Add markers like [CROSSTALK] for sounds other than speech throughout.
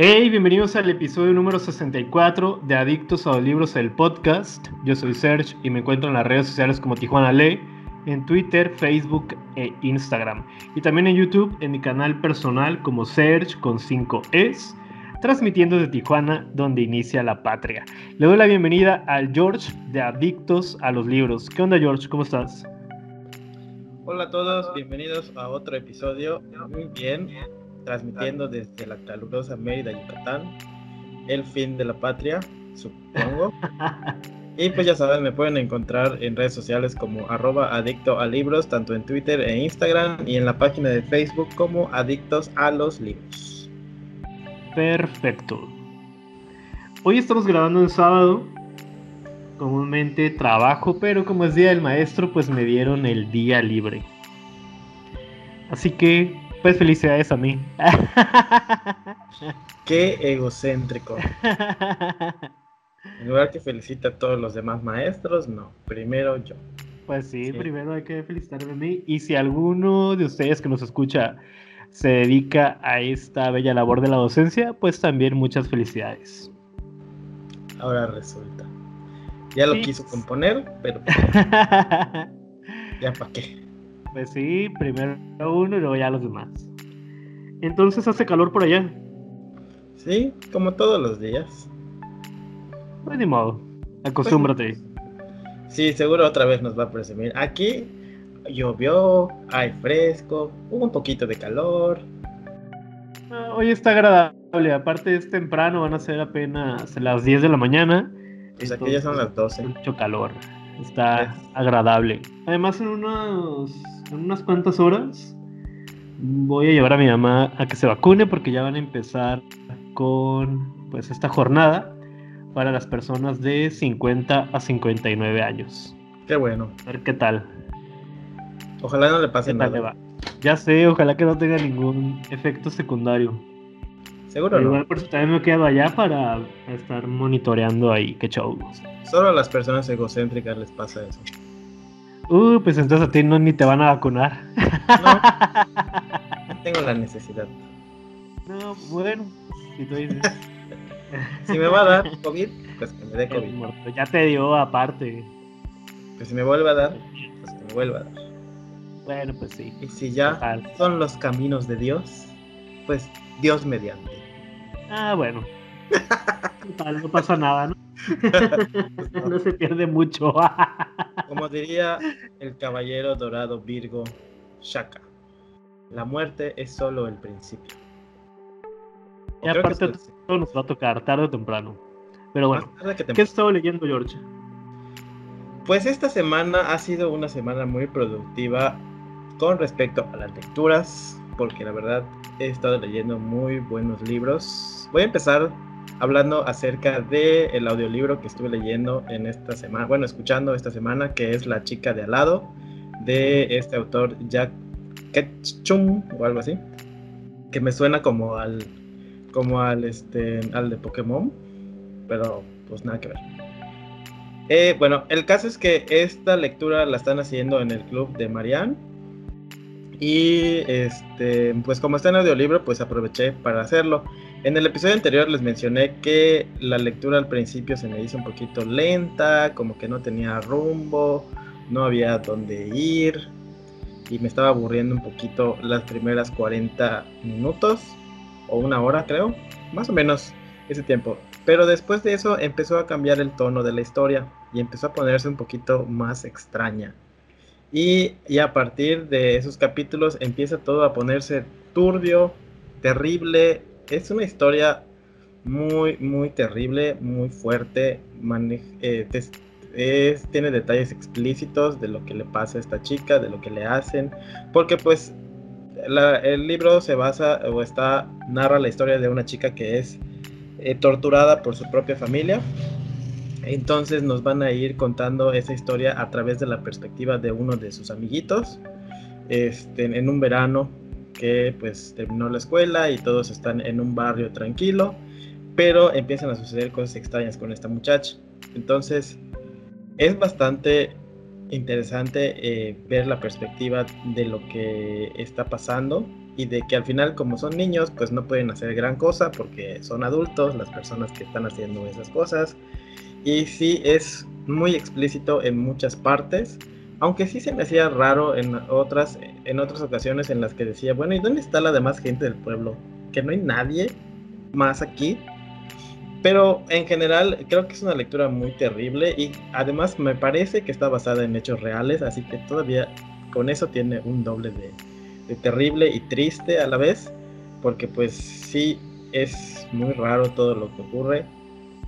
Hey, bienvenidos al episodio número 64 de Adictos a los Libros, el podcast. Yo soy Serge y me encuentro en las redes sociales como Tijuana Lee, en Twitter, Facebook e Instagram. Y también en YouTube, en mi canal personal como Serge con 5 Es, transmitiendo de Tijuana, donde inicia la patria. Le doy la bienvenida al George de Adictos a los Libros. ¿Qué onda, George? ¿Cómo estás? Hola a todos, bienvenidos a otro episodio. Muy bien, transmitiendo desde la calurosa Mérida, Yucatán, el fin de la patria, supongo. [LAUGHS] y pues ya saben, me pueden encontrar en redes sociales como arroba adicto a libros, tanto en Twitter e Instagram, y en la página de Facebook como adictos a los libros. Perfecto. Hoy estamos grabando en sábado. Comúnmente trabajo, pero como es día del maestro, pues me dieron el día libre. Así que pues felicidades a mí. [LAUGHS] Qué egocéntrico. En lugar que felicita a todos los demás maestros, no, primero yo. Pues sí, primero hay que felicitarme a mí. Y si alguno de ustedes que nos escucha se dedica a esta bella labor de la docencia, pues también muchas felicidades. Ahora resulta. Ya lo quiso componer, pero [LAUGHS] ya para qué. Pues sí, primero uno y luego ya los demás. Entonces hace calor por allá. Sí, como todos los días. Pues ni modo, acostúmbrate. Pues, sí, seguro otra vez nos va a presumir. Aquí llovió, hay fresco, hubo un poquito de calor. Ah, hoy está agradable, aparte es temprano, van a ser apenas las 10 de la mañana. Pues aquí ya son las 12. Mucho calor, está agradable. Además en unos en unas cuantas horas voy a llevar a mi mamá a que se vacune porque ya van a empezar con pues esta jornada para las personas de 50 a 59 años. Qué bueno. A ver qué tal. Ojalá no le pase nada. Ya sé, ojalá que no tenga ningún efecto secundario. Seguro no. Igual por eso también me he quedado allá para estar monitoreando ahí, qué show. Solo a las personas egocéntricas les pasa eso. Uh, pues entonces a ti no ni te van a vacunar. No, tengo la necesidad. No, bueno, si tú dices. [LAUGHS] si me va a dar COVID, pues que me dé COVID. Ya te dio aparte. Pues si me vuelve a dar, pues que me vuelva a dar. Bueno, pues sí. Y si ya son los caminos de Dios, pues Dios mediante. Ah, bueno. [LAUGHS] no pasa nada, ¿no? [LAUGHS] no se pierde mucho. [LAUGHS] Como diría el caballero dorado Virgo Shaka, la muerte es solo el principio. Y aparte todo nos va a tocar tarde o temprano. Pero bueno, ¿qué estado leyendo, George? Pues esta semana ha sido una semana muy productiva con respecto a las lecturas, porque la verdad he estado leyendo muy buenos libros. Voy a empezar hablando acerca del el audiolibro que estuve leyendo en esta semana, bueno, escuchando esta semana, que es La chica de al lado, de este autor Jack Ketchum o algo así, que me suena como al como al este al de Pokémon, pero pues nada que ver. Eh, bueno, el caso es que esta lectura la están haciendo en el club de Marianne. Y este, pues como está en audiolibro, pues aproveché para hacerlo. En el episodio anterior les mencioné que la lectura al principio se me hizo un poquito lenta, como que no tenía rumbo, no había dónde ir y me estaba aburriendo un poquito las primeras 40 minutos o una hora creo, más o menos ese tiempo. Pero después de eso empezó a cambiar el tono de la historia y empezó a ponerse un poquito más extraña. Y, y a partir de esos capítulos empieza todo a ponerse turbio, terrible, es una historia muy, muy terrible, muy fuerte. Eh, tiene detalles explícitos de lo que le pasa a esta chica, de lo que le hacen. Porque pues el libro se basa o está narra la historia de una chica que es eh, torturada por su propia familia. Entonces nos van a ir contando esa historia a través de la perspectiva de uno de sus amiguitos, este, en un verano que pues terminó la escuela y todos están en un barrio tranquilo, pero empiezan a suceder cosas extrañas con esta muchacha. Entonces es bastante interesante eh, ver la perspectiva de lo que está pasando y de que al final como son niños pues no pueden hacer gran cosa porque son adultos las personas que están haciendo esas cosas y sí es muy explícito en muchas partes aunque sí se me hacía raro en otras en otras ocasiones en las que decía bueno y dónde está la demás gente del pueblo que no hay nadie más aquí pero en general creo que es una lectura muy terrible y además me parece que está basada en hechos reales, así que todavía con eso tiene un doble de, terrible y triste a la vez, porque pues sí es muy raro todo lo que ocurre.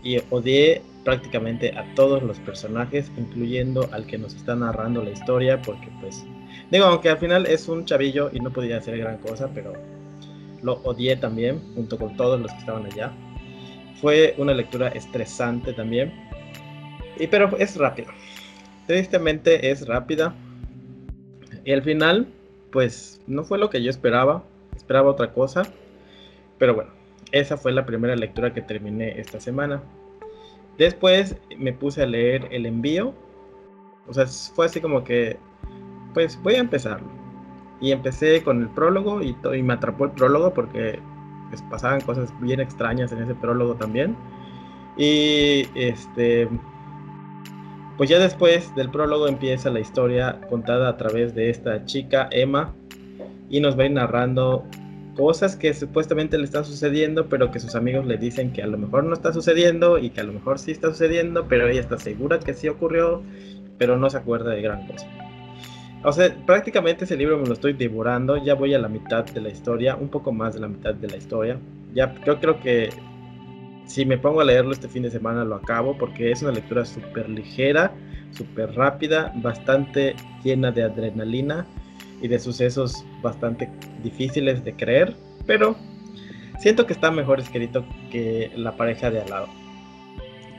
Y odié prácticamente a todos los personajes, incluyendo al que nos está narrando la historia, porque pues digo, aunque al final es un chavillo y no podía hacer gran cosa, pero lo odié también junto con todos los que estaban allá. Fue una lectura estresante también. Y pero es rápida. Tristemente es rápida. Y al final, pues no fue lo que yo esperaba. Esperaba otra cosa. Pero bueno, esa fue la primera lectura que terminé esta semana. Después me puse a leer El envío. O sea, fue así como que, pues voy a empezar. Y empecé con el prólogo y, y me atrapó el prólogo porque pues, pasaban cosas bien extrañas en ese prólogo también. Y este, pues ya después del prólogo empieza la historia contada a través de esta chica, Emma, y nos va narrando cosas que supuestamente le están sucediendo, pero que sus amigos le dicen que a lo mejor no está sucediendo y que a lo mejor sí está sucediendo, pero ella está segura que sí ocurrió, pero no se acuerda de gran cosa. O sea, prácticamente ese libro me lo estoy devorando. Ya voy a la mitad de la historia, un poco más de la mitad de la historia. Ya yo creo que si me pongo a leerlo este fin de semana lo acabo porque es una lectura súper ligera, súper rápida, bastante llena de adrenalina y de sucesos bastante difíciles de creer, pero siento que está mejor escrito que la pareja de al lado.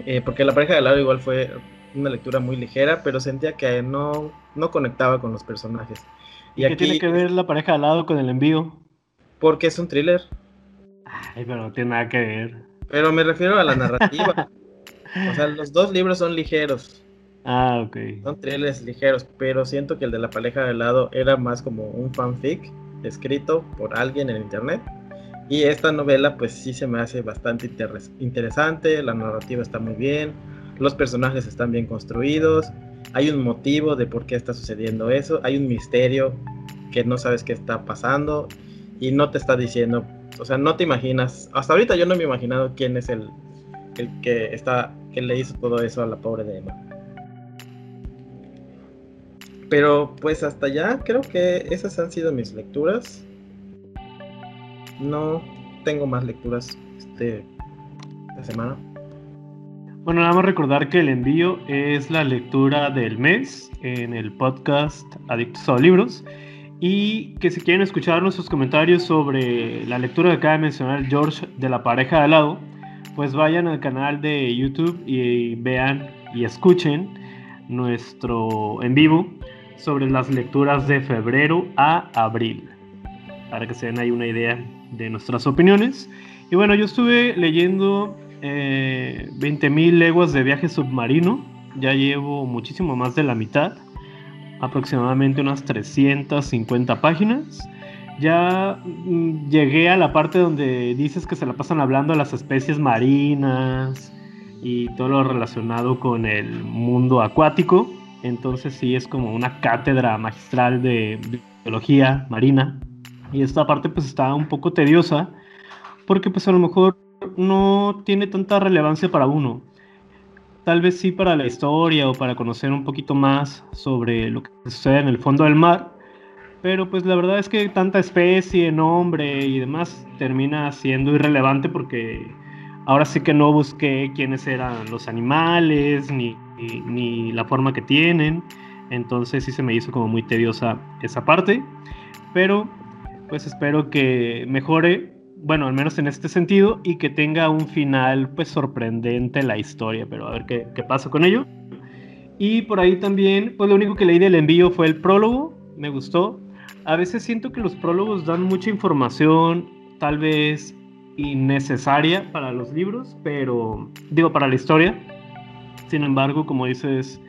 Eh, porque la pareja de al lado igual fue una lectura muy ligera, pero sentía que no, no conectaba con los personajes. ¿Y, qué tiene que ver la pareja al lado con el envío? Porque es un thriller. Ay, pero no tiene nada que ver. Pero me refiero a la narrativa. [LAUGHS] o sea, los dos libros son ligeros. Ah, ok. Son thrillers ligeros, pero siento que el de la pareja de lado era más como un fanfic escrito por alguien en internet. Y esta novela pues sí se me hace bastante interesante, la narrativa está muy bien, los personajes están bien construidos, hay un motivo de por qué está sucediendo eso, hay un misterio que no sabes qué está pasando y no te está diciendo, o sea, no te imaginas, hasta ahorita yo no me he imaginado quién es el, el que está, que le hizo todo eso a la pobre de Emma. Pero pues hasta ya creo que esas han sido mis lecturas. No tengo más lecturas este, esta semana. Bueno, nada más recordar que el envío es la lectura del mes en el podcast Adictos a Libros y que si quieren escuchar nuestros comentarios sobre la lectura que acaba de mencionar George de la pareja de al lado, pues vayan al canal de YouTube y vean y escuchen nuestro en vivo sobre las lecturas de febrero a abril, para que se den ahí una idea de nuestras opiniones. Y bueno, yo estuve leyendo eh, 20.000 leguas de viaje submarino. Ya llevo muchísimo más de la mitad. Aproximadamente unas 350 páginas. Ya mm, llegué a la parte donde dices que se la pasan hablando de las especies marinas y todo lo relacionado con el mundo acuático. Entonces sí es como una cátedra magistral de biología marina. Y esta parte pues está un poco tediosa porque pues a lo mejor no tiene tanta relevancia para uno. Tal vez sí para la historia o para conocer un poquito más sobre lo que sucede en el fondo del mar. Pero pues la verdad es que tanta especie, nombre y demás termina siendo irrelevante porque ahora sí que no busqué quiénes eran los animales ni, ni la forma que tienen. Entonces sí se me hizo como muy tediosa esa parte. Pero pues espero que mejore bueno, al menos en este sentido, y que tenga un final pues sorprendente la historia, pero a ver qué, qué pasa con ello. Y por ahí también, pues lo único que leí del envío fue el prólogo, me gustó. A veces siento que los prólogos dan mucha información, tal vez innecesaria para los libros, pero digo para la historia. Sin embargo, como dices,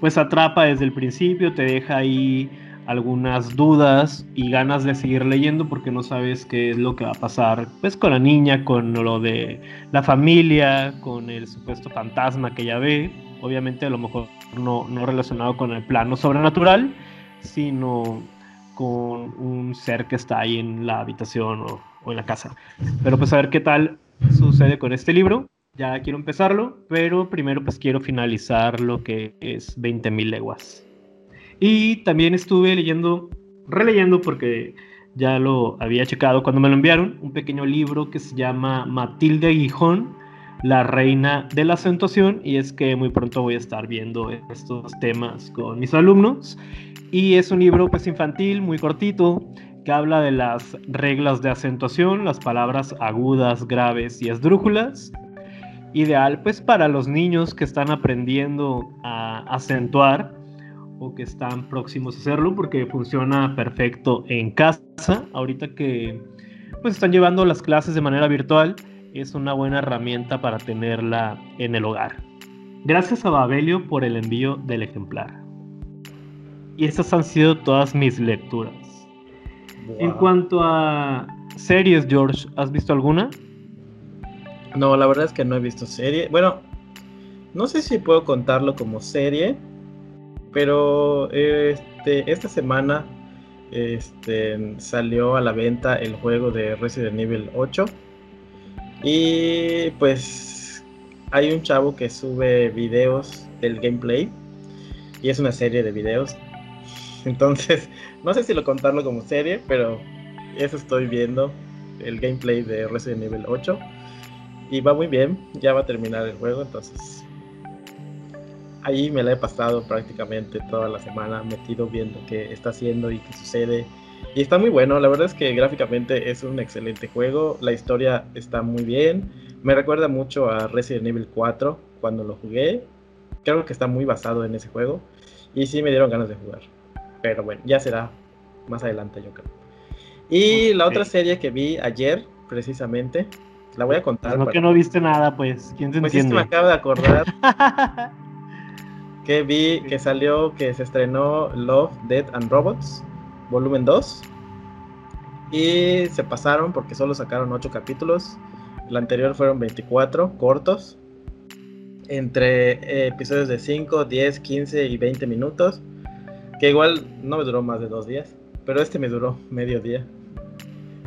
pues atrapa desde el principio, te deja ahí algunas dudas y ganas de seguir leyendo porque no sabes qué es lo que va a pasar pues con la niña, con lo de la familia, con el supuesto fantasma que ella ve, obviamente a lo mejor no, no relacionado con el plano sobrenatural, sino con un ser que está ahí en la habitación o, o en la casa. Pero pues a ver qué tal sucede con este libro. Ya quiero empezarlo, pero primero pues quiero finalizar lo que es 20.000 leguas. Y también estuve leyendo, releyendo porque ya lo había checado cuando me lo enviaron, un pequeño libro que se llama Matilde Guijón, la reina de la acentuación, y es que muy pronto voy a estar viendo estos temas con mis alumnos. Y es un libro pues infantil, muy cortito, que habla de las reglas de acentuación, las palabras agudas, graves y esdrújulas. Ideal pues para los niños que están aprendiendo a acentuar o que están próximos a hacerlo porque funciona perfecto en casa. Ahorita que pues están llevando las clases de manera virtual, es una buena herramienta para tenerla en el hogar. Gracias a Babelio por el envío del ejemplar. Y estas han sido todas mis lecturas. En cuanto a series, George, ¿has visto alguna? No, la verdad es que no he visto serie. Bueno, no sé si puedo contarlo como serie, pero este, esta semana este, salió a la venta el juego de Resident Evil 8. Y pues hay un chavo que sube videos del gameplay. Y es una serie de videos. Entonces, [LAUGHS] no sé si lo contarlo como serie, pero eso estoy viendo. El gameplay de Resident Evil 8. Y va muy bien. Ya va a terminar el juego. Entonces ahí me la he pasado prácticamente toda la semana metido viendo qué está haciendo y qué sucede. Y está muy bueno, la verdad es que gráficamente es un excelente juego, la historia está muy bien, me recuerda mucho a Resident Evil 4 cuando lo jugué, creo que está muy basado en ese juego y sí me dieron ganas de jugar, pero bueno, ya será más adelante yo creo. Y la otra serie que vi ayer, precisamente, la voy a contar. Pues no que no viste nada, pues, ¿quién se pues entiende? me acabo de acordar. [LAUGHS] que vi que salió, que se estrenó Love, Death and Robots, volumen 2. Y se pasaron porque solo sacaron 8 capítulos. El anterior fueron 24 cortos. Entre eh, episodios de 5, 10, 15 y 20 minutos. Que igual no me duró más de dos días. Pero este me duró medio día.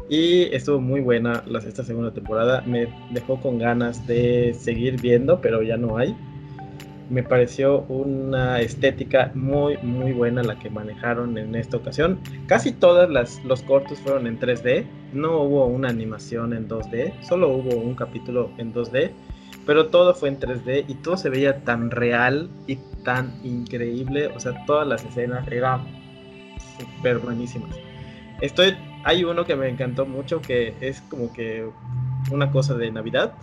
Y estuvo muy buena esta segunda temporada. Me dejó con ganas de seguir viendo, pero ya no hay me pareció una estética muy muy buena la que manejaron en esta ocasión. Casi todas las los cortos fueron en 3D, no hubo una animación en 2D, solo hubo un capítulo en 2D, pero todo fue en 3D y todo se veía tan real y tan increíble, o sea, todas las escenas eran súper buenísimas. Estoy hay uno que me encantó mucho que es como que una cosa de Navidad,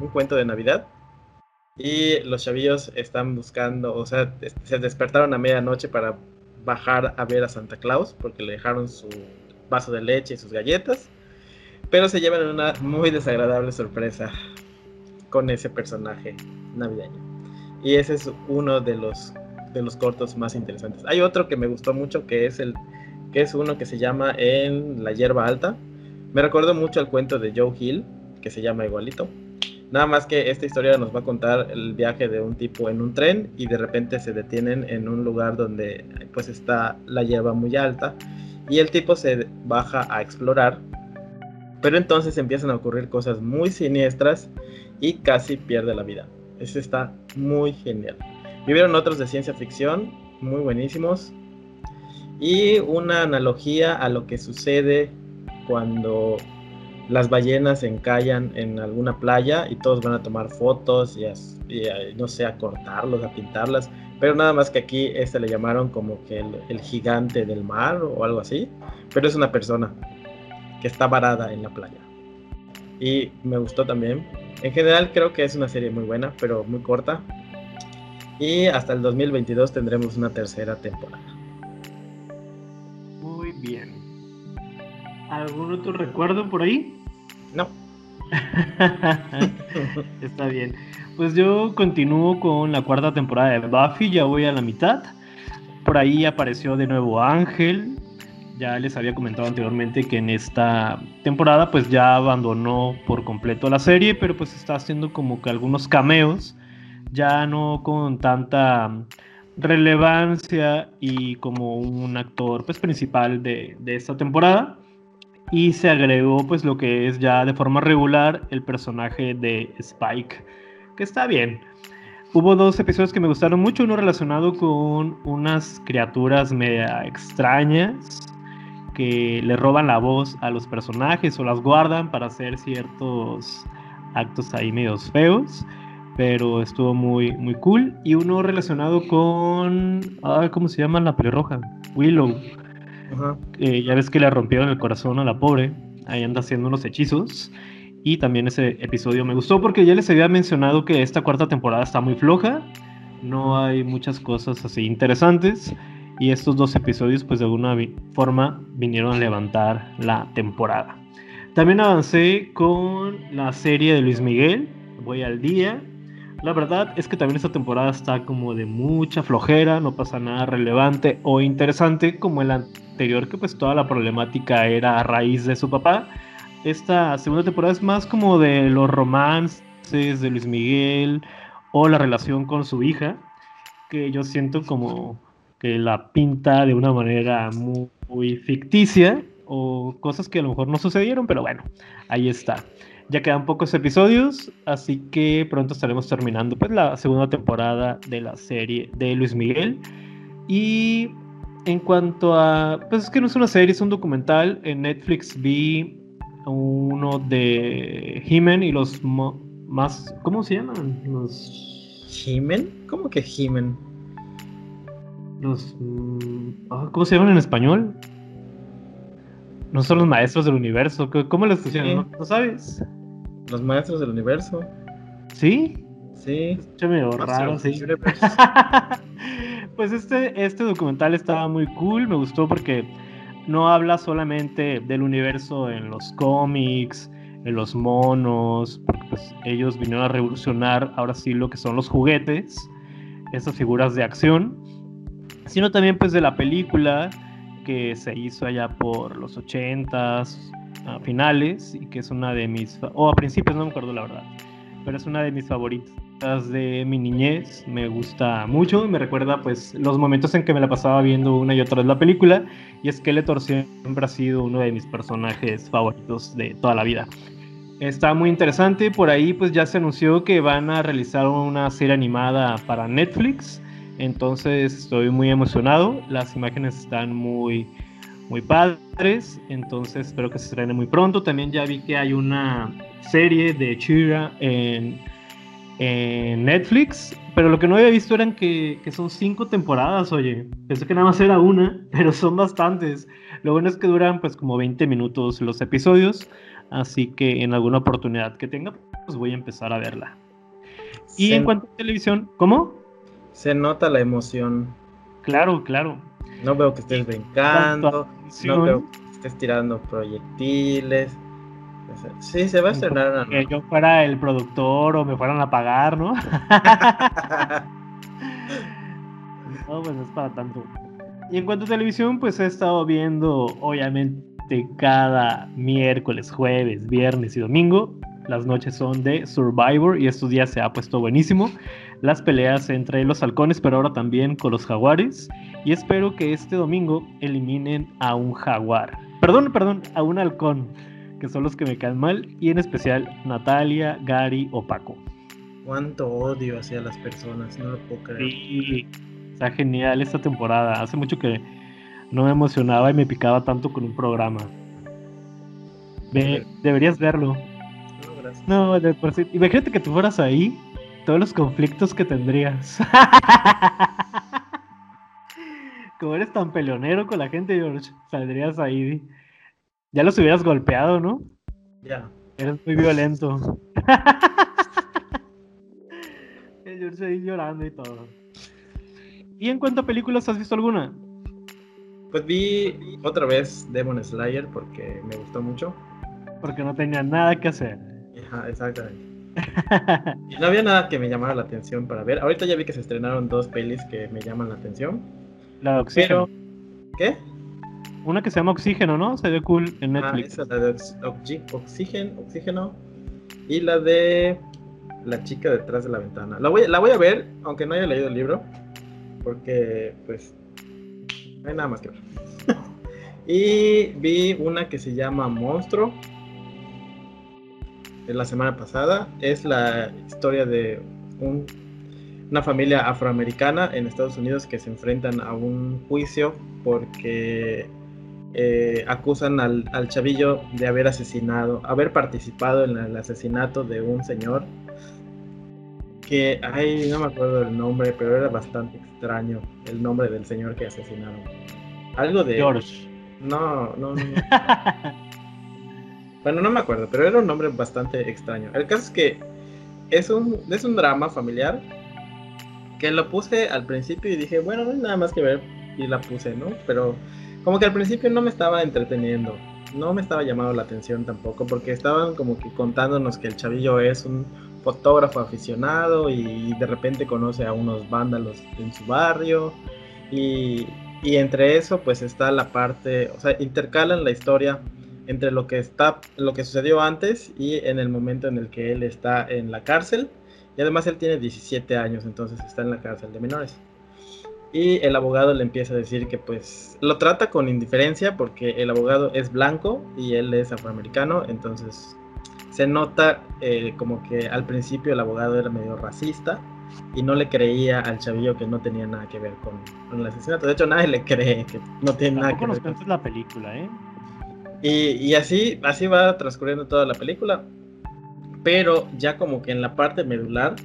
un cuento de Navidad y los chavillos están buscando, o sea, se despertaron a medianoche para bajar a ver a Santa Claus porque le dejaron su vaso de leche y sus galletas. Pero se llevan una muy desagradable sorpresa con ese personaje navideño. Y ese es uno de los, de los cortos más interesantes. Hay otro que me gustó mucho que es el que es uno que se llama En la hierba alta. Me recuerdo mucho al cuento de Joe Hill, que se llama igualito. Nada más que esta historia nos va a contar el viaje de un tipo en un tren y de repente se detienen en un lugar donde pues está la hierba muy alta y el tipo se baja a explorar. Pero entonces empiezan a ocurrir cosas muy siniestras y casi pierde la vida. Eso está muy genial. Vivieron otros de ciencia ficción muy buenísimos y una analogía a lo que sucede cuando las ballenas se encallan en alguna playa y todos van a tomar fotos y, no sé, a cortarlos, a pintarlas. Pero nada más que aquí este le llamaron como que el, gigante del mar o algo así. Pero es una persona que está varada en la playa. y me gustó también. En general creo que es una serie muy buena, pero muy corta. Y hasta el 2022 tendremos una tercera temporada. Muy bien. ¿Algún otro recuerdo por ahí? No. [LAUGHS] Está bien. Pues yo continúo con la cuarta temporada de Buffy, ya voy a la mitad. Por ahí apareció de nuevo Ángel. Ya les había comentado anteriormente que en esta temporada pues ya abandonó por completo la serie, pero pues está haciendo como que algunos cameos, ya no con tanta relevancia y como un actor pues principal de, de esta temporada y se agregó pues lo que es ya de forma regular el personaje de Spike, que está bien. Hubo dos episodios que me gustaron mucho, uno relacionado con unas criaturas media extrañas que le roban la voz a los personajes o las guardan para hacer ciertos actos ahí medios feos, pero estuvo muy, muy cool. Y uno relacionado con, ¿cómo se llama la pelirroja? Willow ya ves que le rompieron el corazón a la pobre. Ahí anda haciendo unos hechizos. Y también ese episodio me gustó porque ya les había mencionado que esta cuarta temporada está muy floja. No hay muchas cosas así interesantes. Y estos dos episodios, pues de alguna forma, vinieron a levantar la temporada. También avancé con la serie de Luis Miguel. Voy al día. La verdad es que también esta temporada está como de mucha flojera, no pasa nada relevante o interesante como el anterior, que pues toda la problemática era a raíz de su papá. Esta segunda temporada es más como de los romances de Luis Miguel o la relación con su hija, que yo siento como la pinta de una manera muy, muy ficticia o cosas que a lo mejor no sucedieron, pero bueno, ahí está. Ya quedan pocos episodios, así que pronto estaremos terminando pues la segunda temporada de la serie de Luis Miguel. Y en cuanto a, pues es que no es una serie, es un documental. En Netflix vi uno de He-Man y los más, ¿cómo se llaman? Los He-Man? ¿Cómo que He-Man? Los, mm, ah, ¿cómo se llaman en español? No son los maestros del universo. ¿Cómo les pusieron? ¿No, sabes? Los maestros del universo. ¿Sí? Sí. medio raro, sí. [LAUGHS] pues este, este documental estaba muy cool. Me gustó porque no habla solamente del universo en los cómics, en los monos, porque pues ellos vinieron a revolucionar ahora sí lo que son los juguetes, esas figuras de acción, sino también pues de la película que se hizo allá por los 80s, a finales, y que es una de mis, o a principios, no me acuerdo la verdad, pero es una de mis favoritas de mi niñez, me gusta mucho, me recuerda pues los momentos en que me la pasaba viendo una y otra vez la película, y es que Skeletor siempre ha sido uno de mis personajes favoritos de toda la vida. Está muy interesante, por ahí pues ya se anunció que van a realizar una serie animada para Netflix, entonces estoy muy emocionado. Las imágenes están muy, muy padres. Entonces espero que se estrene muy pronto. También ya vi que hay una serie de Chira en, en Netflix. Pero lo que no había visto eran que, que, son cinco temporadas, oye. Pensé que nada más era una, [LAUGHS] pero son bastantes. Lo bueno es que duran pues como 20 minutos los episodios. Así que en alguna oportunidad que tenga, pues voy a empezar a verla. Y en cuanto a televisión, ¿cómo? Se nota la emoción. Claro, claro. No veo que estés brincando, no veo que estés tirando proyectiles. Sí, se va a estrenar. Que yo fuera el productor o me fueran a pagar, ¿no? [LAUGHS] no, pues es para tanto. Y en cuanto a televisión, pues he estado viendo, obviamente, cada miércoles, jueves, viernes y domingo. Las noches son de Survivor y estos días se ha puesto buenísimo las peleas entre los halcones, pero ahora también con los jaguares. Y espero que este domingo eliminen a un jaguar. Perdón, perdón, a un halcón, que son los que me caen mal. Y en especial Natalia, Gary o Paco. Cuánto odio hacia las personas, no lo puedo creer. Sí, está genial esta temporada. Hace mucho que no me emocionaba y me picaba tanto con un programa. deberías verlo. No, gracias. No, de por sí. Imagínate que tú fueras ahí todos los conflictos que tendrías. [LAUGHS] Como eres tan peleonero con la gente, George, saldrías ahí. Ya los hubieras golpeado, ¿no? Ya, Eres muy violento. [LAUGHS] El George ahí llorando y todo. ¿Y en cuanto a películas, has visto alguna? Pues vi otra vez Demon Slayer porque me gustó mucho. Porque no tenía nada que hacer. Ajá, exactamente. No había nada que me llamara la atención para ver. Ahorita ya vi que se estrenaron dos pelis que me llaman la atención. La de Oxígeno. ¿Qué? Una que se llama Oxígeno, ¿no? Se ve cool en Ah, Netflix. esa, la de ox- oxígeno, oxígeno. Y la de La chica detrás de la ventana. La voy, la voy a ver, aunque no haya leído el libro. Porque, pues, no hay nada más que ver. [LAUGHS] y vi una que se llama Monstruo. La semana pasada. Es la historia de un- una familia afroamericana en Estados Unidos que se enfrentan a un juicio porque eh, acusan al, al chavillo de haber asesinado, haber participado en el asesinato de un señor que, ay, no me acuerdo del nombre, pero era bastante extraño el nombre del señor que asesinaron. Algo de... George. No, no, no. no. [LAUGHS] Bueno, no me acuerdo, pero era un nombre bastante extraño. El caso es que es un, es un drama familiar que lo puse al principio y dije, bueno, no hay nada más que ver y la puse, ¿no? Pero como que al principio no me estaba entreteniendo, no me estaba llamando la atención tampoco, porque estaban como que contándonos que el chavillo es un fotógrafo aficionado y de repente conoce a unos vándalos en su barrio y, y entre eso pues está la parte, o sea, intercalan la historia entre lo que está, lo que sucedió antes y en el momento en el que él está en la cárcel. Y además él tiene 17 años, entonces está en la cárcel de menores. Y el abogado le empieza a decir que pues lo trata con indiferencia porque el abogado es blanco y él es afroamericano, entonces se nota eh, como que al principio el abogado era medio racista y no le creía al chavillo que no tenía nada que ver con, con el asesinato. De hecho nadie le cree que no tiene nada que ver con la película, ¿eh? Y, así, así va transcurriendo toda la película. Pero ya como que en la parte medular,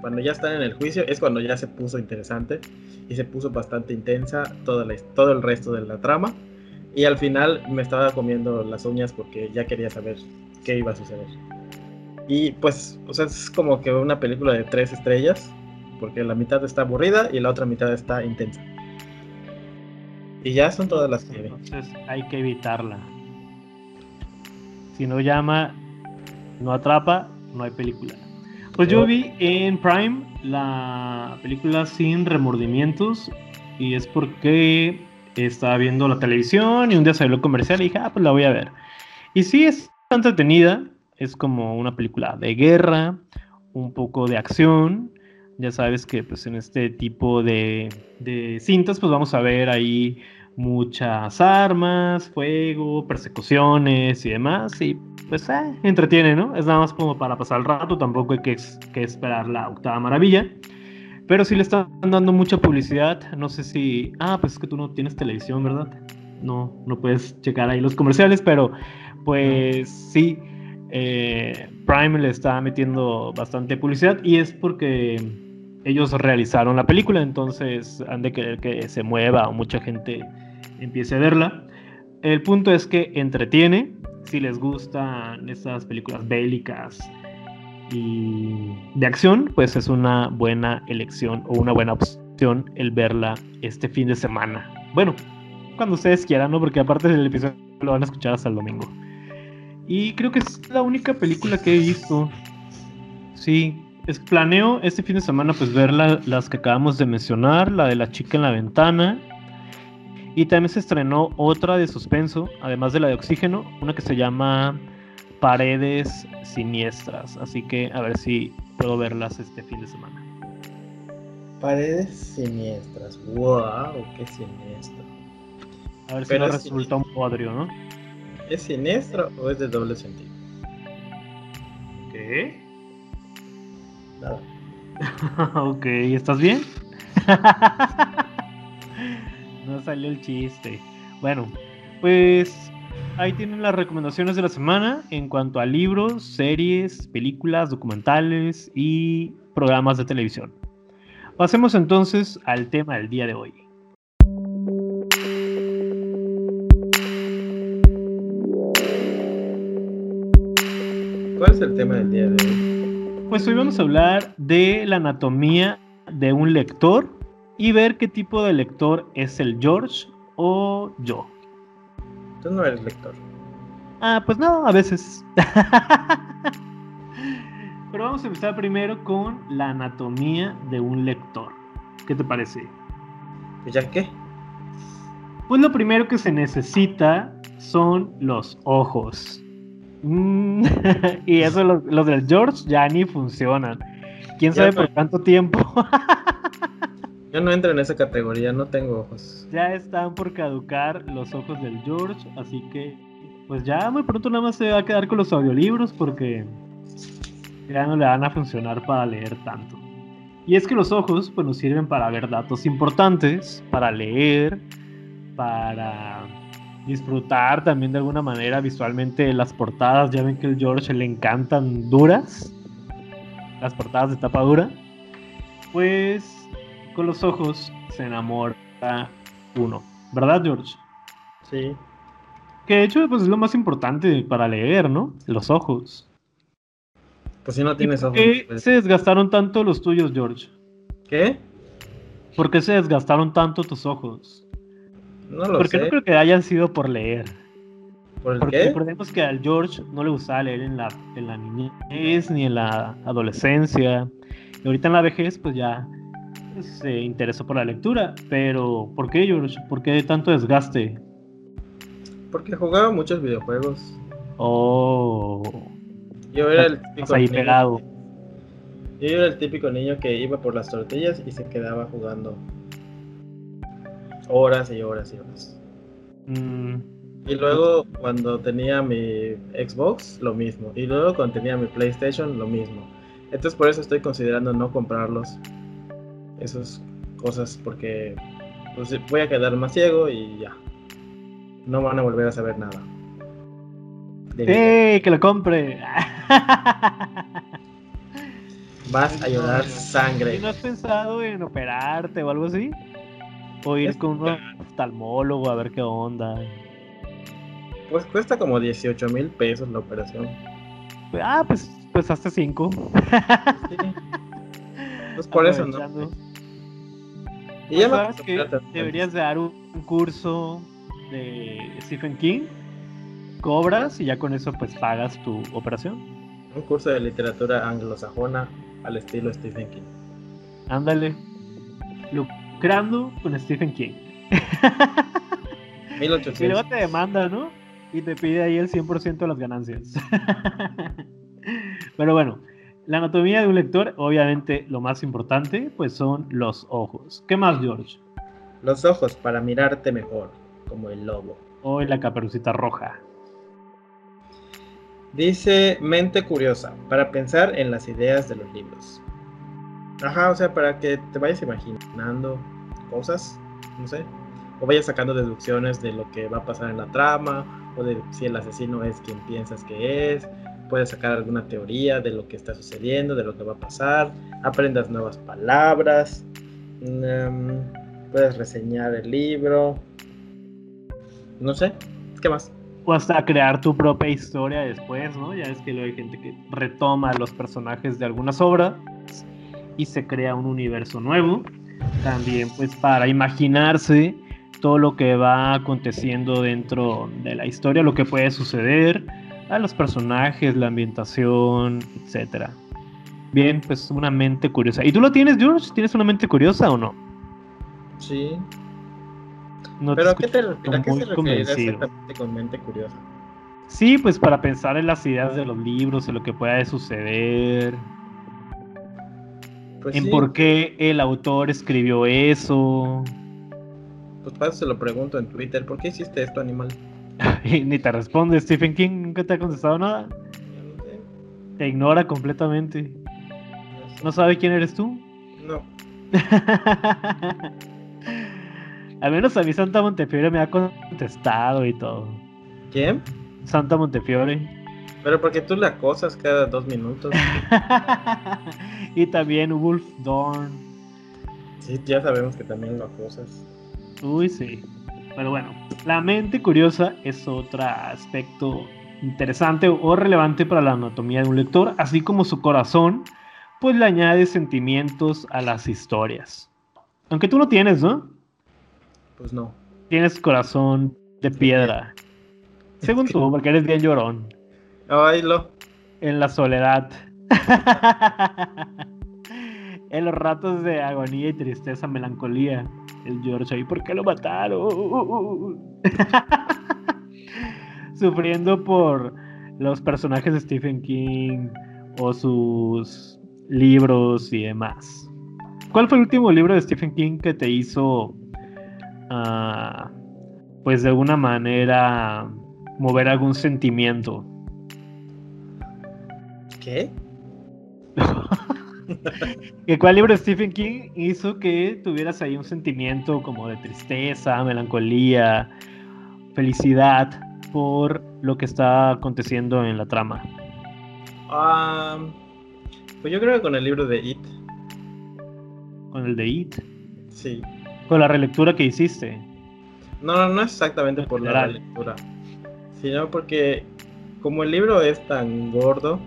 cuando ya están en el juicio, es cuando ya se puso interesante y se puso bastante intensa toda la, todo el resto de la trama. Y al final me estaba comiendo las uñas porque ya quería saber qué iba a suceder. Y pues, o es como que una película de tres estrellas, porque la mitad está aburrida y la otra mitad está intensa. Y ya son todas las que. Entonces hay que evitarla. Si no llama, no atrapa, no hay película. Pues yo vi en Prime la película Sin Remordimientos y es porque estaba viendo la televisión y un día salió el comercial y dije, ah, pues la voy a ver. Y sí, es entretenida, es como una película de guerra, un poco de acción. Ya sabes que pues en este tipo de, de cintas pues vamos a ver ahí muchas armas, fuego, persecuciones y demás. Y pues eh, entretiene, ¿no? Es nada más como para pasar el rato, tampoco hay que, que esperar la octava maravilla. Pero sí le están dando mucha publicidad. No sé si. Ah, pues es que tú no tienes televisión, ¿verdad? No, no puedes checar ahí los comerciales, pero pues sí. eh, Prime le está metiendo bastante publicidad y es porque ellos realizaron la película, entonces han de querer que se mueva mucha gente empiece a verla. El punto es que entretiene, si les gustan estas películas bélicas y de acción, pues es una buena elección o una buena opción el verla este fin de semana. Bueno, cuando ustedes quieran, ¿no? Porque aparte del episodio lo van a escuchar hasta el domingo. Y creo que es la única película que he visto. Sí, es, planeo este fin de semana pues ver la- las que acabamos de mencionar, la de la chica en la ventana. Y también se estrenó otra de suspenso, además de la de oxígeno, una que se llama Paredes Siniestras. Así que a ver si puedo verlas este fin de semana. Paredes siniestras. Wow, qué siniestro. A ver si no es resulta un podrio, ¿no? ¿Es siniestro o es de doble sentido? ¿Qué? Nada. [LAUGHS] ok, ¿estás bien? [LAUGHS] no salió el chiste. Bueno, pues ahí tienen las recomendaciones de la semana en cuanto a libros, series, películas, documentales y programas de televisión. Pasemos entonces al tema del día de hoy. ¿Cuál es el tema del día de hoy? Pues hoy vamos a hablar de la anatomía de un lector y ver qué tipo de lector es el George o yo. Tú no eres lector. Ah, pues no, a veces. [LAUGHS] Pero vamos a empezar primero con la anatomía de un lector. ¿Qué te parece? ¿Y ya qué? Pues lo primero que se necesita son los ojos. Mm, [LAUGHS] y eso los, los del George ya ni funcionan. ¿Quién sabe por cuánto tiempo? [LAUGHS] Yo no entro en esa categoría, no tengo ojos. ya están por caducar los ojos del George, así que pues ya muy pronto nada más se va a quedar con los audiolibros porque ya no le van a funcionar para leer tanto. Y es que los ojos pues nos sirven para ver datos importantes, para leer, para disfrutar también de alguna manera visualmente las portadas. Ya ven que al George le encantan duras, las portadas de tapa dura. Pues con los ojos se enamora uno, ¿verdad George? Sí. Que de hecho pues es lo más importante para leer, ¿no? Los ojos. Pues si no ¿Y tienes por ojos. qué pues- se desgastaron tanto los tuyos, George? ¿Qué? ¿Por qué se desgastaron tanto tus ojos? No lo Porque sé. no creo que hayan sido por leer. ¿Por el Porque qué? recordemos que al George no le gustaba leer en la, en la niñez ni en la adolescencia. Y ahorita en la vejez, pues ya se interesó por la lectura. Pero, ¿por qué, George? ¿Por qué tanto desgaste? Porque jugaba muchos videojuegos. Oh, Yo era el típico ahí niño- pegado. Yo era el típico niño que iba por las tortillas y se quedaba jugando horas y horas y horas. Mm, Y luego cuando tenía mi Xbox, lo mismo. Y luego cuando tenía mi PlayStation, lo mismo. Entonces por eso estoy considerando no comprarlos. Esas cosas porque pues, voy a quedar más ciego y ya. No van a volver a saber nada. ¡Eh! ¡Que lo compre! Vas a llorar ¿Y sangre. no has pensado en operarte o algo así? O ir con un oftalmólogo a ver qué onda. Pues cuesta como 18 mil pesos la operación. Ah, pues, pues hasta 5. Sí. Pues [LAUGHS] por eso, ¿no? Y ya me ¿Sabes que Deberías de dar un, curso de Stephen King. Cobras y ya con eso pues pagas tu operación. Un curso de literatura anglosajona al estilo Stephen King. Ándale. Lucrando con Stephen King. Y 1800. luego te demanda, ¿no? Y te pide ahí el 100% de las ganancias. [LAUGHS] Pero bueno, la anatomía de un lector, obviamente lo más importante, pues son los ojos. ¿Qué más, George? Los ojos para mirarte mejor, como el lobo. Hoy la caperucita roja. Dice mente curiosa, para pensar en las ideas de los libros. Ajá, o sea, para que te vayas imaginando cosas, no sé. O vayas sacando deducciones de lo que va a pasar en la trama, o de si el asesino es quien piensas que es. Puedes sacar alguna teoría de lo que está sucediendo, de lo que va a pasar. Aprendas nuevas palabras. mm, puedes reseñar el libro. No sé, ¿qué más? O hasta crear tu propia historia después, ¿no? Ya es que luego hay gente que retoma los personajes de algunas obras y se crea un universo nuevo. También pues para imaginarse todo lo que va aconteciendo dentro de la historia, lo que puede suceder, a los personajes, la ambientación, etcétera. Bien, pues una mente curiosa. ¿Y tú lo tienes, George? ¿Tienes una mente curiosa o no? Sí. No Pero ¿a qué, te, ¿a qué se refiere exactamente con mente curiosa? Sí, pues para pensar en las ideas de los libros, en lo que pueda suceder, Pues en sí, por qué el autor escribió eso. pues para eso se lo pregunto en Twitter, ¿por qué hiciste esto, animal? [LAUGHS] Y ni te responde Stephen King, nunca te ha contestado nada. Te ignora completamente. No sabe quién eres tú. No, [LAUGHS] Al menos a mí Santa Montefiore me ha contestado y todo. ¿quién? Santa Montefiore. Pero porque tú le acosas cada dos minutos. [LAUGHS] y también Wolf Dorn. Sí, ya sabemos que también lo acosas. Uy, sí. Pero bueno, la mente curiosa es otro aspecto interesante o relevante para la anatomía de un lector, así como su corazón, pues le añade sentimientos a las historias. Aunque tú no tienes, ¿no? Pues no. Tienes corazón de piedra. Según tú, porque eres bien llorón. Ay, lo. En la soledad. [LAUGHS] en los ratos de agonía y tristeza, melancolía. El George ahí, ¿por qué lo mataron? [LAUGHS] Sufriendo por los personajes de Stephen King o sus libros y demás. ¿Cuál fue el último libro de Stephen King que te hizo, ah, pues de alguna manera, mover algún sentimiento? ¿Qué? [LAUGHS] [LAUGHS] ¿Cuál libro de Stephen King hizo que tuvieras ahí un sentimiento como de tristeza, melancolía, felicidad por lo que está aconteciendo en la trama? Ah, pues yo creo que con el libro de It. ¿Con el de It? Sí. ¿Con la relectura que hiciste? No, no, no exactamente por la relectura, sino porque como el libro es tan gordo,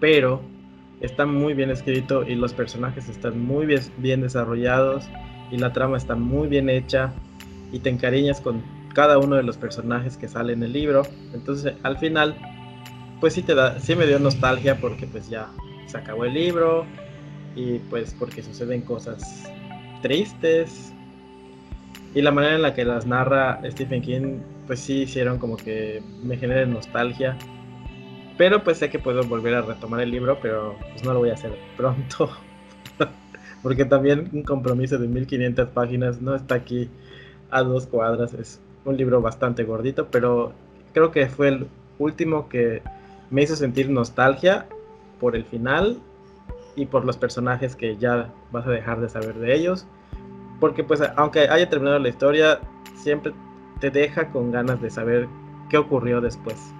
pero está muy bien escrito y los personajes están muy bien, desarrollados y la trama está muy bien hecha y te encariñas con cada uno de los personajes que sale en el libro. Entonces al final, pues sí te da, sí me dio nostalgia porque pues ya se acabó el libro y pues porque suceden cosas tristes y la manera en la que las narra Stephen King pues sí hicieron como que me genere nostalgia pero pues sé que puedo volver a retomar el libro, pero pues no lo voy a hacer pronto. [LAUGHS] Porque también un compromiso de 1500 páginas no está aquí a dos cuadras. Es un libro bastante gordito, pero creo que fue el último que me hizo sentir nostalgia por el final y por los personajes que ya vas a dejar de saber de ellos. Porque pues aunque haya terminado la historia, siempre te deja con ganas de saber qué ocurrió después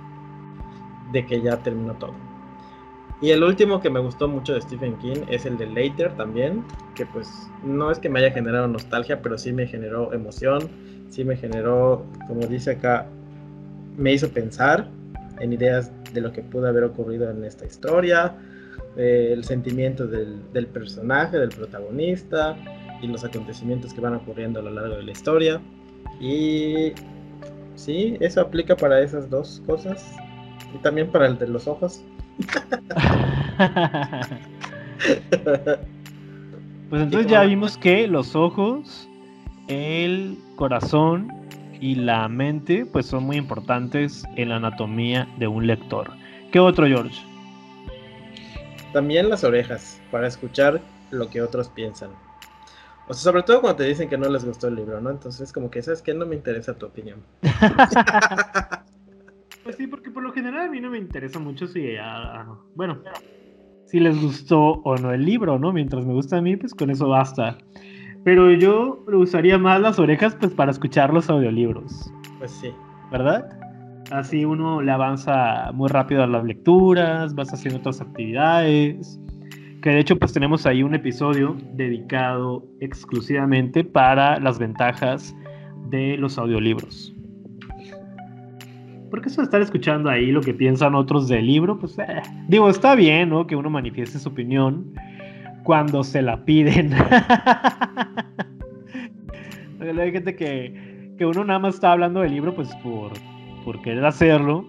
de que ya terminó todo. Y el último que me gustó mucho de Stephen King es el de Later también, que pues no es que me haya generado nostalgia, pero sí me generó emoción, sí me generó, como dice acá, me hizo pensar en ideas de lo que pudo haber ocurrido en esta historia, eh, el sentimiento del, del, personaje, del protagonista y los acontecimientos que van ocurriendo a lo largo de la historia. Y sí, eso aplica para esas dos cosas. Y también para el de los ojos. [LAUGHS] pues entonces ya vimos que los ojos, el corazón y la mente pues son muy importantes en la anatomía de un lector. ¿Qué otro, George? También las orejas, para escuchar lo que otros piensan. O sea, sobre todo cuando te dicen que no les gustó el libro, ¿no? Entonces, como que, ¿sabes que No me interesa tu opinión. [LAUGHS] Pues sí, porque por lo general a mí no me interesa mucho si, ah, bueno, si les gustó o no el libro, ¿no? Mientras me gusta a mí, pues con eso basta. Pero yo usaría más las orejas pues para escuchar los audiolibros. Pues sí. ¿Verdad? Así uno le avanza muy rápido a las lecturas, vas haciendo otras actividades. Que de hecho pues tenemos ahí un episodio dedicado exclusivamente para las ventajas de los audiolibros. Porque eso de estar escuchando ahí lo que piensan otros del libro, pues eh, digo, está bien, ¿no? Que uno manifieste su opinión cuando se la piden. [LAUGHS] Hay gente que, que uno nada más está hablando del libro, pues por, por querer hacerlo,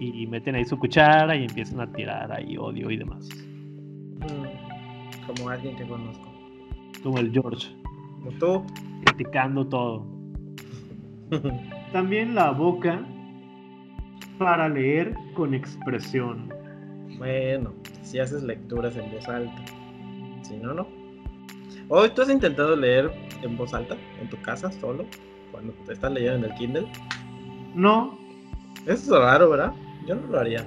y meten ahí su cuchara y empiezan a tirar ahí odio y demás. Mm, como alguien que conozco. Como el George. Como tú. Criticando todo. [LAUGHS] También la boca para leer con expresión. Bueno, si haces lecturas en voz alta. Si no, no. ¿O tú has intentado leer en voz alta en tu casa solo? Cuando te estás leyendo en el Kindle. No. Eso es raro, ¿verdad? Yo no lo haría.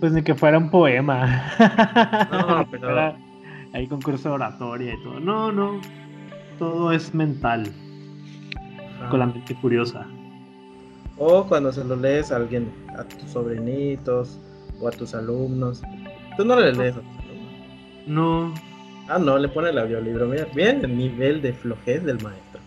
Pues ni que fuera un poema. No, [LAUGHS] pero. Hay concurso de oratoria y todo. No, no. Todo es mental. Con la mente curiosa. O cuando se lo lees a alguien, a tus sobrinitos o a tus alumnos. Tú no le lees a tus alumnos. No. Ah, no, le pone el audiolibro. Mira, bien el nivel de flojez del maestro.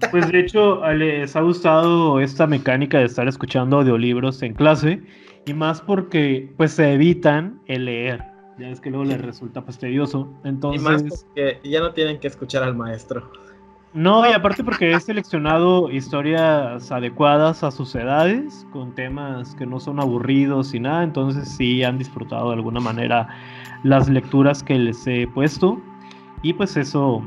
[LAUGHS] Pues de hecho, les ha gustado esta mecánica de estar escuchando audiolibros en clase y más porque pues se evitan el leer. Ya es que luego les resulta fastidioso. Entonces... Y más porque ya no tienen que escuchar al maestro. No, y aparte porque he seleccionado historias adecuadas a sus edades, con temas que no son aburridos y nada, entonces sí han disfrutado de alguna manera las lecturas que les he puesto y pues eso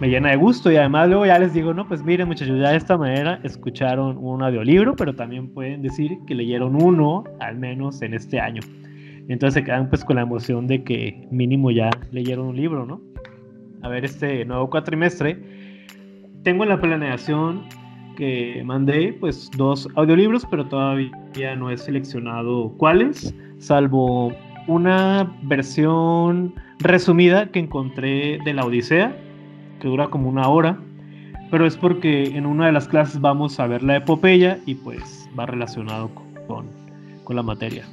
me llena de gusto y además luego ya les digo, no, pues miren muchachos, ya de esta manera escucharon un audiolibro, pero también pueden decir que leyeron uno al menos en este año. Entonces se quedan pues con la emoción de que mínimo ya leyeron un libro, ¿no? A ver, este nuevo cuatrimestre tengo en la planeación que mandé pues dos audiolibros, pero todavía no he seleccionado cuáles, salvo una versión resumida que encontré de la Odisea, que dura como una hora, pero es porque en una de las clases vamos a ver la epopeya y pues va relacionado con, con la materia.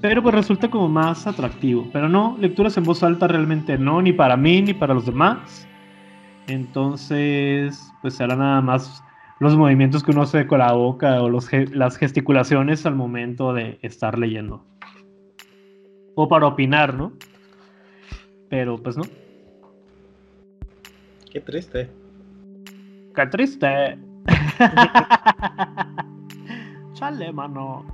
Pero pues resulta como más atractivo. Pero no, lecturas en voz alta realmente no, ni para mí ni para los demás. Entonces, pues será nada más los movimientos que uno hace con la boca o los, las gesticulaciones al momento de estar leyendo. O para opinar, ¿no? Pero pues no. Qué triste. Qué triste. [LAUGHS] Chale, mano.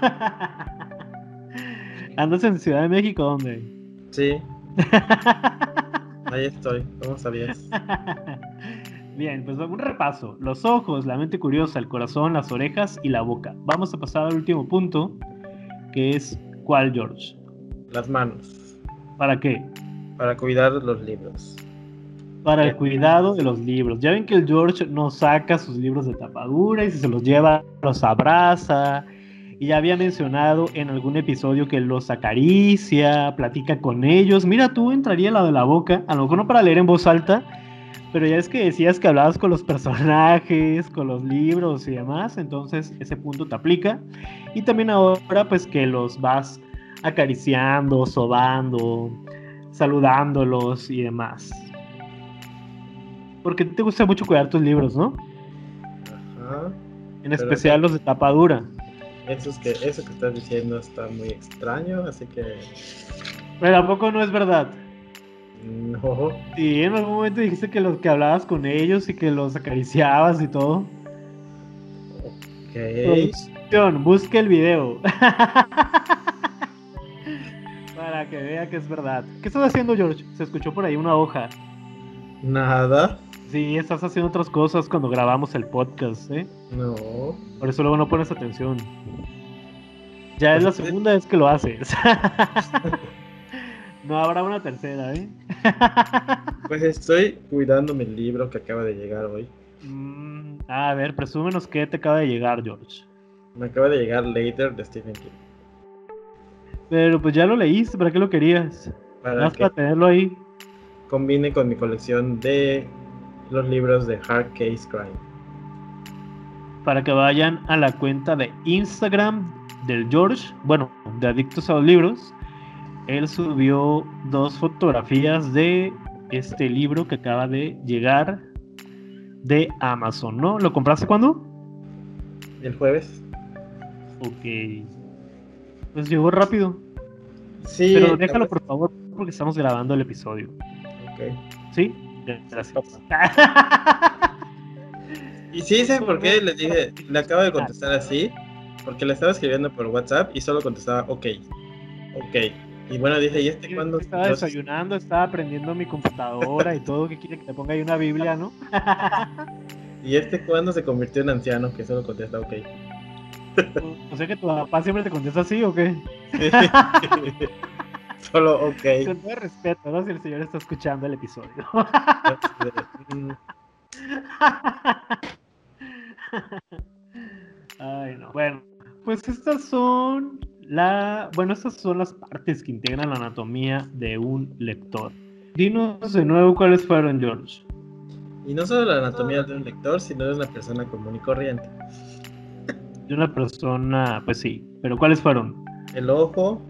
[LAUGHS] ¿Andas en Ciudad de México dónde? Sí. [LAUGHS] Ahí estoy, ¿cómo sabías? [LAUGHS] Bien, pues un repaso. Los ojos, la mente curiosa, el corazón, las orejas y la boca. Vamos a pasar al último punto, que es ¿cuál, George? Las manos. ¿Para qué? Para cuidar los libros. Para el cuidado de los libros. Ya ven que el George no saca sus libros de tapadura y si se los lleva, los abraza y ya había mencionado en algún episodio que los acaricia, platica con ellos. Mira, tú entraría la de la boca, a lo mejor no para leer en voz alta, pero ya es que decías que hablabas con los [LAUGHS] personajes, con los libros y demás, entonces ese punto te aplica. Y también ahora pues que los vas acariciando, sobando, saludándolos y demás. Porque te gusta mucho cuidar tus libros, ¿no? Ajá. En especial los de tapadura. Eso, es que, eso que estás diciendo está muy extraño, así que... Pero ¿a poco no es verdad? No. Sí, en algún momento dijiste que los que hablabas con ellos y que los acariciabas y todo. Ok. Producción, busque el video. [LAUGHS] Para que vea que es verdad. ¿Qué estás haciendo, George? Se escuchó por ahí una hoja. Nada. Sí, estás haciendo otras cosas cuando grabamos el podcast, ¿eh? No. Por eso luego no pones atención. Ya es la segunda vez que lo haces. [LAUGHS] no habrá una tercera, ¿eh? [LAUGHS] pues estoy cuidando mi libro que acaba de llegar hoy. Mm, a ver, presúmenos que te acaba de llegar, George. Me acaba de llegar Later de Stephen King. Pero pues ya lo leíste, ¿para qué lo querías? Para, para tenerlo ahí. Combine con mi colección de los libros de Hard Case Crime. Para que vayan a la cuenta de Instagram del George, bueno, de Adictos a los Libros. Él subió dos fotografías de este libro que acaba de llegar de Amazon, ¿no? ¿Lo compraste cuándo? El jueves. Ok. Pues llegó rápido. Sí. Pero déjalo por favor porque estamos grabando el episodio. Ok. ¿Sí? Gracias. y sí sé por qué les dije, le acabo de contestar así, porque le estaba escribiendo por WhatsApp y solo contestaba ok, ok. Y bueno, dije, ¿y este cuándo? Estaba desayunando, estaba aprendiendo mi computadora y todo, que quiere que te ponga ahí una Biblia, ¿no? [LAUGHS] ¿Y este cuándo se convirtió en anciano que solo contesta ok? [LAUGHS] O sea que tu papá siempre te contesta así o qué? [LAUGHS] Solo ok. Con todo respeto, ¿no? Si el señor está escuchando el episodio. [LAUGHS] Ay, no. Bueno, pues estas son la, bueno, estas son las partes que integran la anatomía de un lector. Dinos de nuevo cuáles fueron, George. Y no solo la anatomía de un lector, sino de una persona común y corriente. De una persona, pues sí, pero ¿cuáles fueron? El ojo,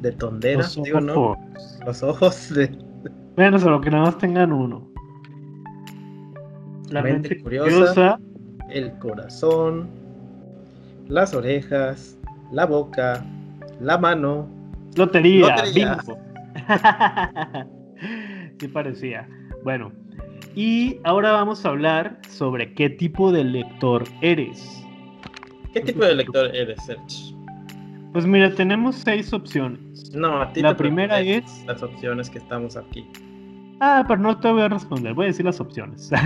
de tondera, los digo, ¿no? Los ojos de. Bueno, solo que nada más tengan uno. la mente, curiosa, el corazón, las orejas, la boca, la mano. Lotería, bingo. [LAUGHS] sí parecía. Bueno, y ahora vamos a hablar sobre qué tipo de lector eres. ¿Qué tipo de lector eres, Serge? Pues mira, tenemos seis opciones. No, a ti La primera es... Las opciones que estamos aquí. Ah, pero no te voy a responder, voy a decir las opciones. [LAUGHS]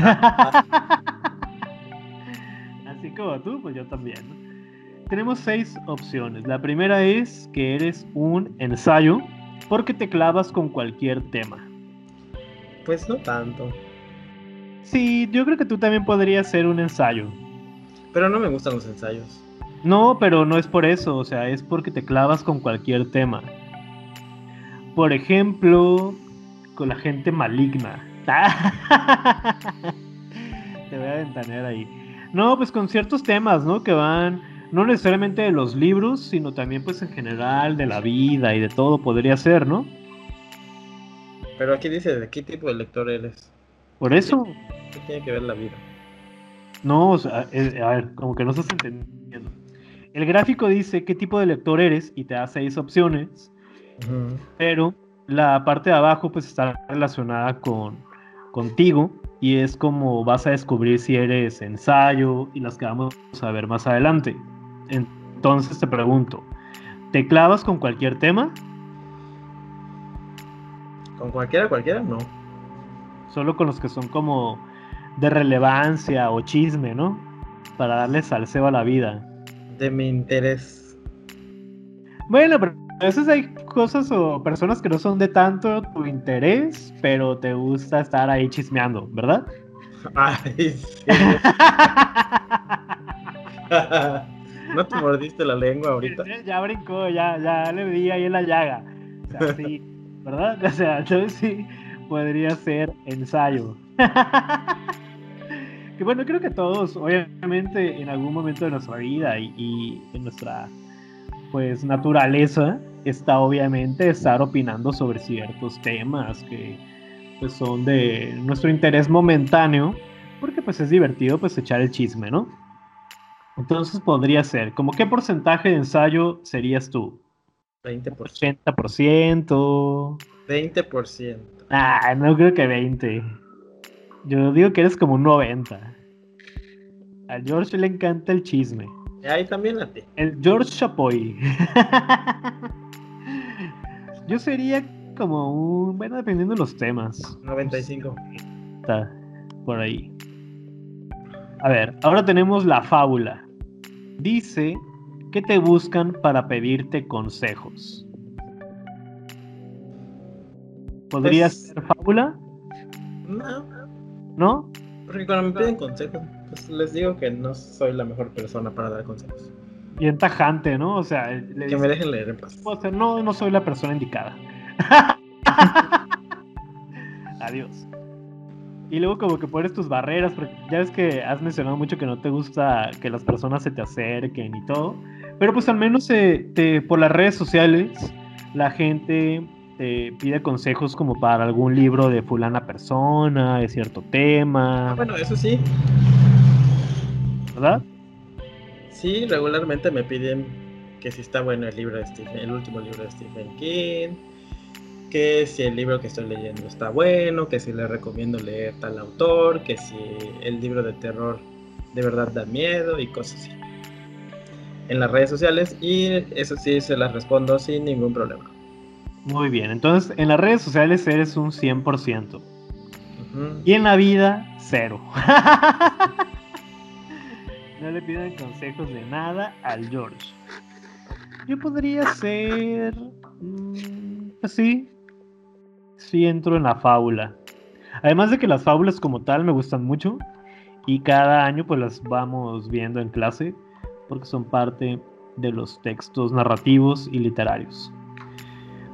Así como tú, pues yo también. Tenemos seis opciones. La primera es que eres un ensayo porque te clavas con cualquier tema. Pues no tanto. Sí, yo creo que tú también podrías ser un ensayo. Pero no me gustan los ensayos. No, pero no es por eso, o sea, es porque te clavas con cualquier tema. Por ejemplo, con la gente maligna. [LAUGHS] Te voy a ventanear ahí. No, pues con ciertos temas, ¿no? Que van, no necesariamente de los libros, sino también pues en general de la vida y de todo podría ser, ¿no? Pero aquí dice de qué tipo de lector eres. Por eso. ¿Qué tiene que ver la vida? No, o sea, a ver, como que no estás entendiendo. El gráfico dice qué tipo de lector eres y te da seis opciones, pero la parte de abajo pues está relacionada con contigo y es como vas a descubrir si eres ensayo y las que vamos a ver más adelante. Entonces te pregunto, ¿te clavas con cualquier tema? ¿Con cualquiera, cualquiera? No. Solo con los que son como de relevancia o chisme, ¿no? Para darle salseo a la vida. De mi interés. Bueno, pero a veces hay cosas o personas que no son de tanto tu interés, pero te gusta estar ahí chismeando, ¿verdad? Ay, sí. [LAUGHS] ¿No te mordiste la lengua ahorita? Ya brincó, ya, ya le di ahí en la llaga. O sea, sí, ¿verdad? [LAUGHS] O sea, entonces sí podría ser ensayo. [LAUGHS] que bueno, creo que todos, obviamente, en algún momento de nuestra vida y, y en nuestra pues naturaleza está obviamente estar opinando sobre ciertos temas que pues son de nuestro interés momentáneo, porque pues es divertido pues echar el chisme, ¿no? Entonces podría ser, ¿como qué porcentaje de ensayo serías tú? 20%. 80%. 20%. Ah, no creo que 20. Yo digo que eres como un 90. A George le encanta el chisme. Ahí también a ti. El George Chapoy. [LAUGHS] Yo sería como un. Bueno, dependiendo de los temas. 95. Está por ahí. A ver, ahora tenemos la fábula. Dice que te buscan para pedirte consejos. ¿Podría Pues- ser fábula? No, ¿No? porque cuando me piden consejos, pues les digo que no soy la mejor persona para dar consejos. Bien tajante, ¿no? O sea, le Que me dejen leer en paz. puedo ser- no, no soy la persona indicada. [LAUGHS] Adiós. Y luego como que pones tus barreras, porque ya ves que has mencionado mucho que no te gusta que las personas se te acerquen y todo. Pero pues al menos eh, te- por las redes sociales la gente te pide consejos como para algún libro de fulana persona, de cierto tema, Ah, bueno, eso sí. ¿verdad? Sí, regularmente me piden que si está bueno el libro de Stephen, el último libro de Stephen King, que si el libro que estoy leyendo está bueno, que si le recomiendo leer tal autor, que si el libro de terror de verdad da miedo y cosas así. En las redes sociales y eso sí se las respondo sin ningún problema. Muy bien, entonces en las redes sociales eres un 100%. Ujú. Y en la vida, cero. [LAUGHS] no le pidan consejos de nada al George. Yo podría ser... mm, Pues. Sí entro en la fábula. Además de que las fábulas como tal me gustan mucho. Y cada año pues las vamos viendo en clase. Porque son parte de los textos narrativos y literarios.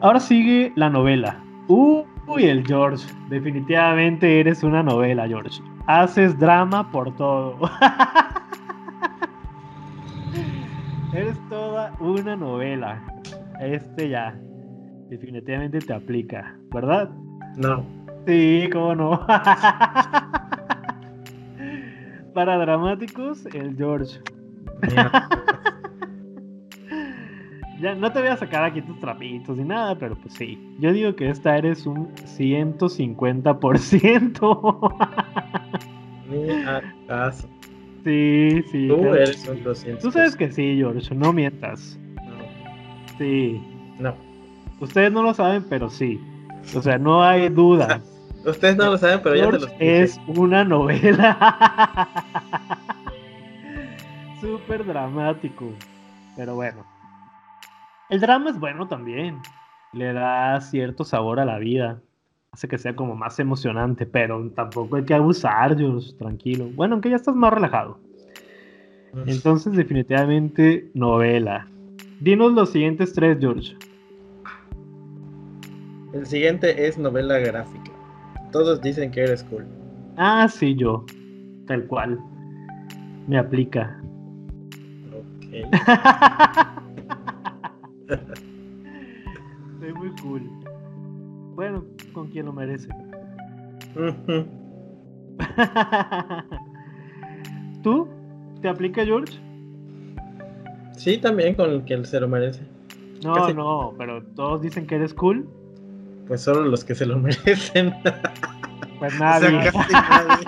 Ahora sigue la novela. Uy, el George. Definitivamente eres una novela, George. Haces drama por todo. [LAUGHS] eres toda una novela. Este ya. Definitivamente te aplica, ¿verdad? No. Sí, cómo no. [LAUGHS] para dramáticos, el George. [LAUGHS] ya no te voy a sacar aquí tus trapitos ni nada, pero pues sí. Yo digo que esta eres un 150%. Ni acaso. Sí, sí. Tú claro. eres un 200. Tú sabes que sí, George, no mientas. Sí. No. Ustedes no lo saben, pero sí. O sea, no hay duda. [LAUGHS] Ustedes no lo saben, pero ya te George los dije. es una novela. [LAUGHS] Súper dramático. Pero bueno. El drama es bueno también. Le da cierto sabor a la vida. Hace que sea como más emocionante, pero tampoco hay que abusar, George, tranquilo. Bueno, aunque ya estás más relajado. Entonces, definitivamente, novela. Dinos los siguientes tres, George. El siguiente es novela gráfica. Todos dicen que eres cool. Ah, sí, yo. Tal cual. Me aplica. Ok. [LAUGHS] Soy muy cool. Bueno, con quien lo merece. [LAUGHS] ¿Tú? ¿Te aplica George? Sí, también con el que él se lo merece. No, Casi. no, pero todos dicen que eres cool. Pues solo los que se lo [LAUGHS] merecen. Pues O nadie. sea, casi [LAUGHS] nadie.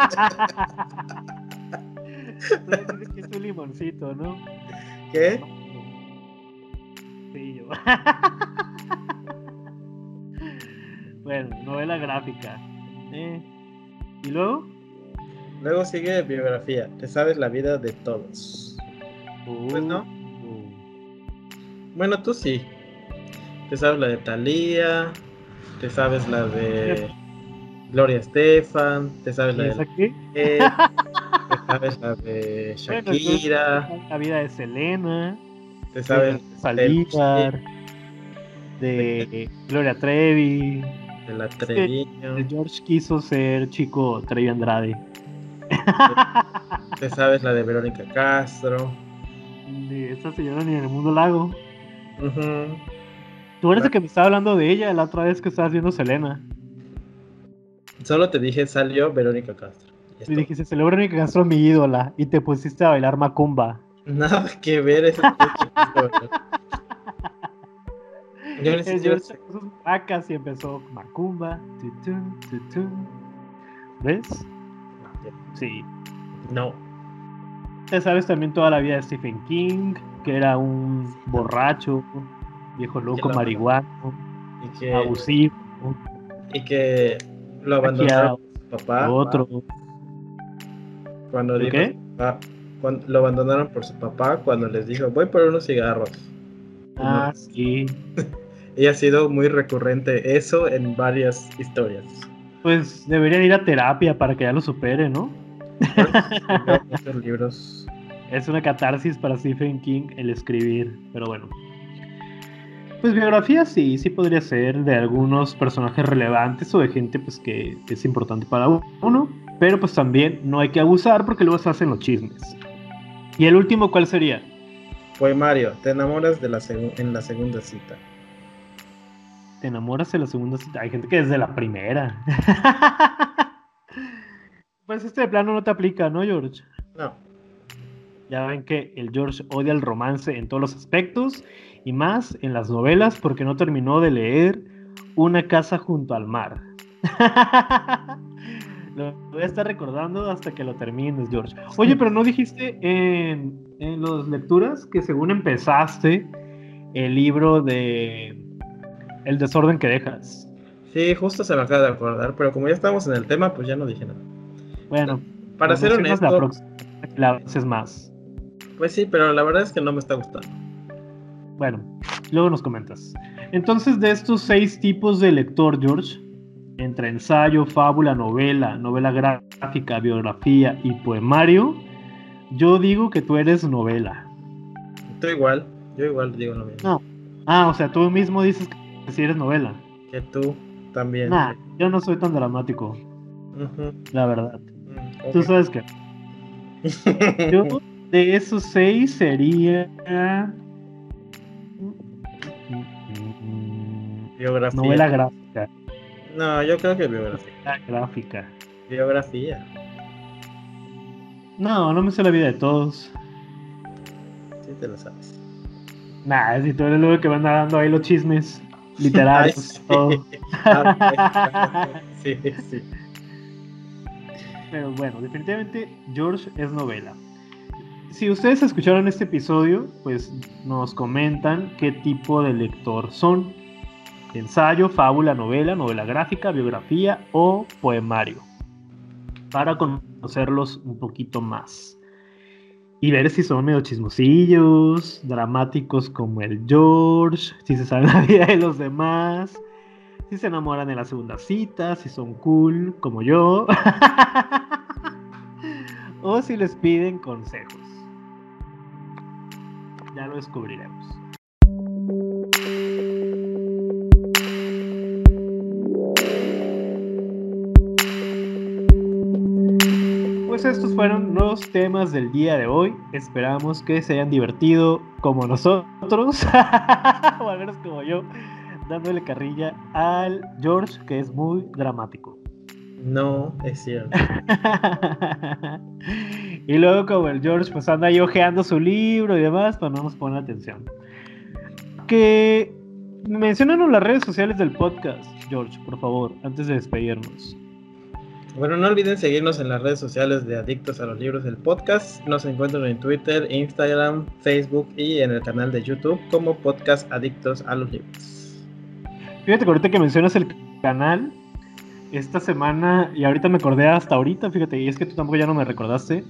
Dicen que es un limoncito, ¿no? ¿Qué? Sí, yo. [LAUGHS] bueno, novela gráfica. Eh, ¿Y luego? Luego sigue biografía. Te sabes la vida de todos. Pues no. Uh, Bueno, tú sí. Te sabes la de Thalía. Te sabes la de Gloria Estefan. Te sabes la ¿Y esa de qué? Eh, [LAUGHS] te sabes la de Bueno, Shakira. entonces, La vida de Selena. Te sabes de Saldívar. De Gloria Trevi. de la Treviño. El George quiso ser chico Trevi Andrade. Te sabes la de Verónica Castro. De esa señora ni en el mundo lago. Tú eres el que me estaba hablando de ella la otra vez que estabas viendo Selena. Solo te dije salió Verónica Castro. Y dijiste, celebra mi Castro mi ídola. Y te pusiste a bailar macumba. Nada que ver ese. [LAUGHS] Yo sacó sus vacas y empezó macumba. tutun, tutun. ¿Ves? Sí. No. Te sabes también toda la vida de Stephen King, que era un borracho, viejo loco, marihuano, Y que, abusivo, y que lo su papá. otro. Cuando ¿De dijo qué? papá- cuando- lo abandonaron por su papá cuando les dijo voy por unos cigarros. Ah, sí. [LAUGHS] Y ha sido muy recurrente eso en varias historias. Pues deberían ir a terapia para que ya lo supere, ¿no? Muchos [LAUGHS] libros. Es una catarsis para Stephen King el escribir, pero bueno. Pues biografía sí, sí podría ser de algunos personajes relevantes o de gente pues que es importante para uno, pero pues también no hay que abusar porque luego se hacen los chismes. ¿Y el último cuál sería? Poemario, te enamoras de la en la segunda cita. Te enamoras en la segunda cita. Hay gente que desde la primera. [LAUGHS] pues este de plano no te aplica, ¿no, George? No, Ya ven que el George odia el romance en todos los aspectos y más en las novelas porque no terminó de leer Una casa junto al mar. [LAUGHS] lo voy a estar recordando hasta que lo termines, George. Oye, pero no dijiste en, en las lecturas que según empezaste el libro de El desorden que dejas. sí, justo se me acaba de acordar, pero como ya estamos en el tema, pues ya no dije nada. Bueno, Para lo ser mencionas la honesto, próxima, la haces más. pues sí, pero la verdad es que no me está gustando. Bueno, luego nos comentas. Entonces, de estos seis tipos de lector, George, entre ensayo, fábula, novela, novela gráfica, biografía y poemario, yo digo que tú eres novela. Tú igual, yo igual digo mismo. No. Ah, o sea, tú mismo dices que si eres novela. Que tú también. Nah, yo no soy tan dramático, la verdad. mm, Tú sabes que [LAUGHS] yo de esos seis sería Biografía. novela gráfica. No, yo creo que biografía. Gráfica. Biografía. No, no me sé la vida de todos. Sí te lo sabes. Nah, si tú eres luego que van dando ahí los chismes [LAUGHS] literarios. Ay, sí. todo. [LAUGHS] Ah, sí, sí. [LAUGHS] Pero bueno, definitivamente George es novela. Si ustedes escucharon este episodio, pues nos comentan qué tipo de lector son. Ensayo, fábula, novela, novela gráfica, biografía o poemario. Para conocerlos un poquito más. Y ver si son medio chismosillos, dramáticos como el George, si se saben [LAUGHS] la vida de los demás, si se enamoran en la segunda cita, si son cool como yo, [LAUGHS] o si les piden consejos. Ya lo descubriremos. Pues estos fueron los temas del día de hoy. Esperamos que se hayan divertido como nosotros, [LAUGHS] o al menos como yo, dándole carrilla al George, que es muy dramático. No, es cierto. [LAUGHS] y luego como el George pues anda ahí ojeando su libro y demás, pues no nos pone atención. Que mencionanos las redes sociales del podcast, George, por favor, antes de despedirnos. Bueno, no olviden seguirnos en las redes sociales de Adictos a los Libros del podcast. Nos encuentran en Twitter, Instagram, Facebook y en el canal de YouTube como Podcast Adictos a los Libros. Fíjate que ahorita que mencionas el canal, esta semana, y ahorita me acordé hasta ahorita, fíjate, y es que tú tampoco ya no me recordaste,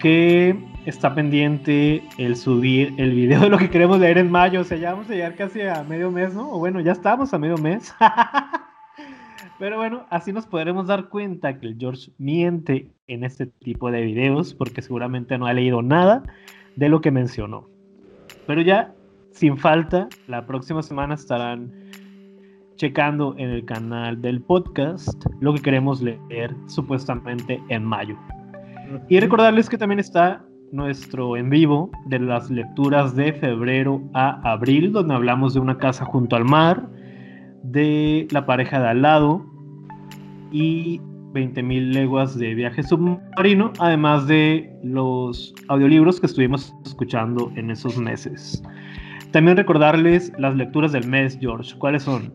que está pendiente el subir el video de lo que queremos leer en mayo. O sea, ya vamos a llegar casi a medio mes, ¿no? O bueno, ya estamos a medio mes. [LAUGHS] Pero bueno, así nos podremos dar cuenta que el George miente en este tipo de videos porque seguramente no ha leído nada de lo que mencionó. Pero ya, sin falta, la próxima semana estarán checando en el canal del podcast lo que queremos leer supuestamente en mayo. Y recordarles que también está nuestro en vivo de las lecturas de febrero a abril, donde hablamos de una casa junto al mar, de la pareja de al lado y 20.000 leguas de viaje submarino, además de los audiolibros que estuvimos escuchando en esos meses. También recordarles las lecturas del mes, George. ¿Cuáles son?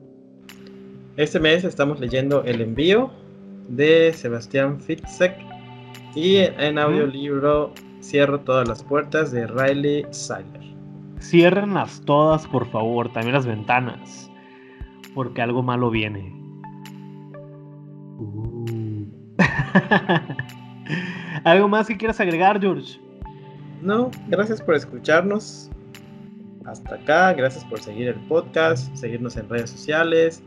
Este mes estamos leyendo El envío de Sebastián Fitzek y en audiolibro Cierro todas las puertas de Riley Sager. Ciérrenlas todas, por favor, también las ventanas, porque algo malo viene. [LAUGHS] ¿Algo más que quieras agregar, George? No, gracias por escucharnos. Hasta acá, gracias por seguir el podcast, seguirnos en redes sociales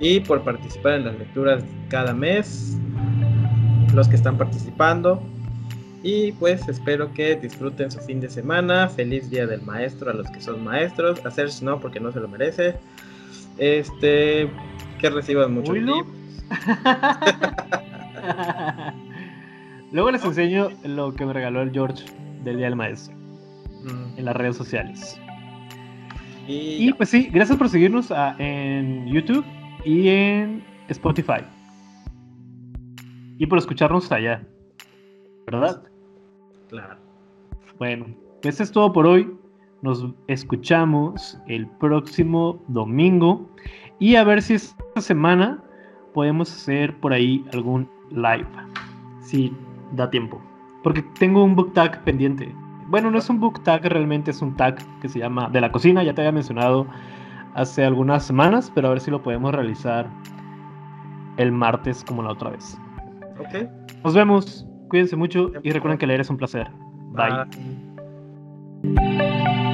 y por participar en las lecturas cada mes. Los que están participando. Y pues espero que disfruten su fin de semana. Feliz día del maestro a los que son maestros. A Serge no, porque no se lo merece. Este, que reciban libros. [LAUGHS] [LAUGHS] Luego les enseño lo que me regaló el George del Día del Maestro Mm, en las redes sociales. Y, Y pues sí, gracias por seguirnos ah, en YouTube y en Spotify. Y por escucharnos allá. ¿Verdad? claro. Bueno, pues es todo por hoy. Nos escuchamos el próximo domingo. Y a ver si esta semana podemos hacer por ahí algún live. Si da tiempo. Porque tengo un book tag pendiente. Bueno, no es un book tag, realmente es un tag que se llama De la cocina. Ya te había mencionado hace algunas semanas, pero a ver si lo podemos realizar el martes como la otra vez. Ok. Nos vemos. Cuídense mucho y recuerden que leer es un placer. Bye. Bye.